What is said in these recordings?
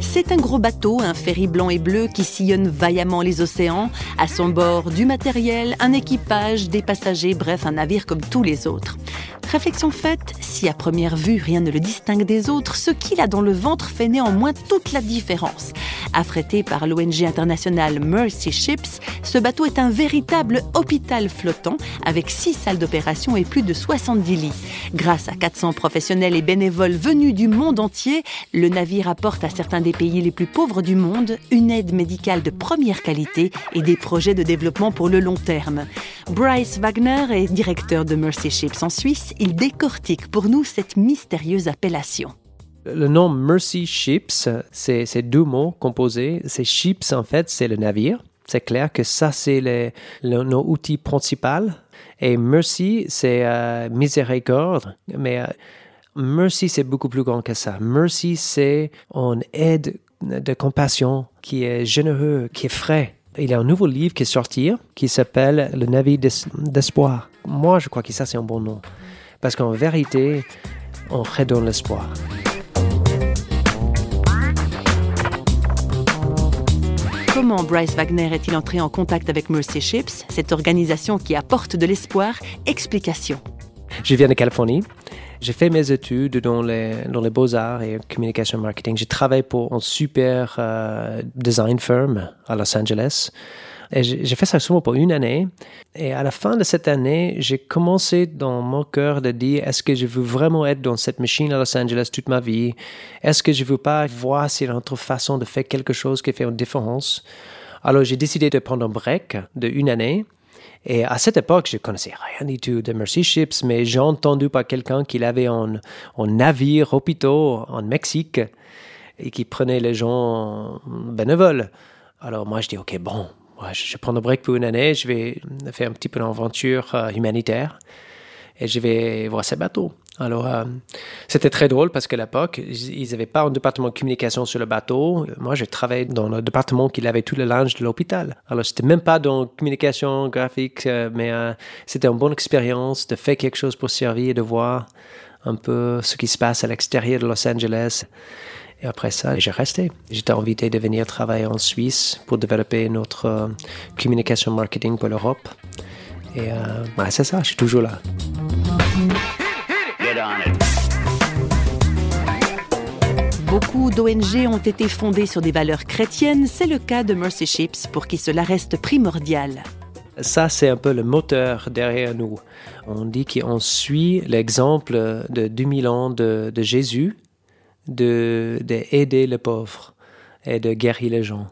C'est un gros bateau, un ferry blanc et bleu qui sillonne vaillamment les océans. À son bord, du matériel, un équipage, des passagers, bref, un navire comme tous les autres. Réflexion faite, si à première vue rien ne le distingue des autres, ce qu'il a dans le ventre fait néanmoins toute la différence. Affrété par l'ONG internationale Mercy Ships, ce bateau est un véritable hôpital flottant avec six salles d'opération et plus de 70 lits. Grâce à 400 professionnels et bénévoles venus du monde entier, le navire apporte à certains des pays les plus pauvres du monde une aide médicale de première qualité et des projets de développement pour le long terme. Bryce Wagner est directeur de Mercy Ships en Suisse. Il décortique pour nous cette mystérieuse appellation. Le nom Mercy Ships, c'est deux mots composés. C'est ships, en fait, c'est le navire. C'est clair que ça, c'est le, nos outils principaux. Et mercy, c'est euh, miséricorde. Mais euh, mercy, c'est beaucoup plus grand que ça. Mercy, c'est une aide de compassion qui est généreux, qui est frais. Il y a un nouveau livre qui est sorti qui s'appelle Le navire d'es- d'espoir. Moi, je crois que ça, c'est un bon nom. Parce qu'en vérité, on redonne l'espoir. Comment Bryce Wagner est-il entré en contact avec Mercy Ships, cette organisation qui apporte de l'espoir? Explication. Je viens de Californie. J'ai fait mes études dans les, beaux-arts et communication marketing. J'ai travaillé pour un super euh, design firm à Los Angeles. Et j'ai fait ça seulement pour une année. Et à la fin de cette année, j'ai commencé dans mon cœur de dire, est-ce que je veux vraiment être dans cette machine à Los Angeles toute ma vie? Est-ce que je veux pas voir s'il y a une autre façon de faire quelque chose qui fait une différence? Alors j'ai décidé de prendre un break de une année. Et à cette époque, je connaissais rien du tout de Mercy Ships, mais j'ai entendu par quelqu'un qu'il avait un, un navire hôpital en Mexique et qui prenait les gens bénévoles. Alors moi, je dis, OK, bon, moi, je je prends un break pour une année, je vais faire un petit peu d'aventure euh, humanitaire et je vais voir ces bateaux. Alors, euh, c'était très drôle parce qu'à l'époque, ils n'avaient pas un département de communication sur le bateau. Moi, j'ai travaillé dans le département qui avait tout le linge de l'hôpital. Alors, c'était même pas dans communication graphique, euh, mais c'était une bonne expérience de faire quelque chose pour servir et de voir un peu ce qui se passe à l'extérieur de Los Angeles. Et après ça, j'ai resté. J'étais invité de venir travailler en Suisse pour développer notre euh, communication marketing pour l'Europe. Et euh, c'est ça, je suis toujours là. Get on it. Beaucoup d'ONG ont été fondées sur des valeurs chrétiennes. C'est le cas de Mercy Ships pour qui cela reste primordial. Ça, c'est un peu le moteur derrière nous. On dit qu'on suit l'exemple de 2000 ans de, de Jésus, de, de aider les pauvres et de guérir les gens.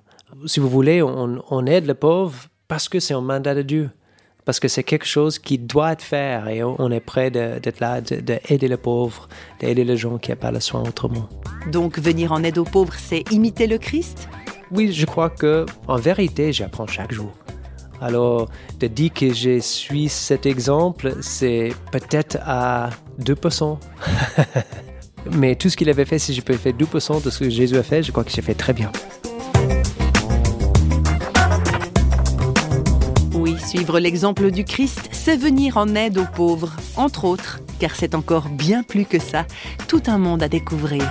Si vous voulez, on, on aide les pauvres parce que c'est un mandat de Dieu, parce que c'est quelque chose qui doit être fait et on, on est prêt d'être là, d'aider de, aider les pauvres, d'aider les gens qui n'ont pas le soin autrement. Donc venir en aide aux pauvres, c'est imiter le Christ? Oui, je crois que en vérité, j'apprends chaque jour. Alors, de dire que je suis cet exemple, c'est peut-être à 2%. Mais tout ce qu'il avait fait, si je peux faire 2% de ce que Jésus a fait, je crois que j'ai fait très bien. Oui, suivre l'exemple du Christ, c'est venir en aide aux pauvres, entre autres, car c'est encore bien plus que ça, tout un monde à découvrir.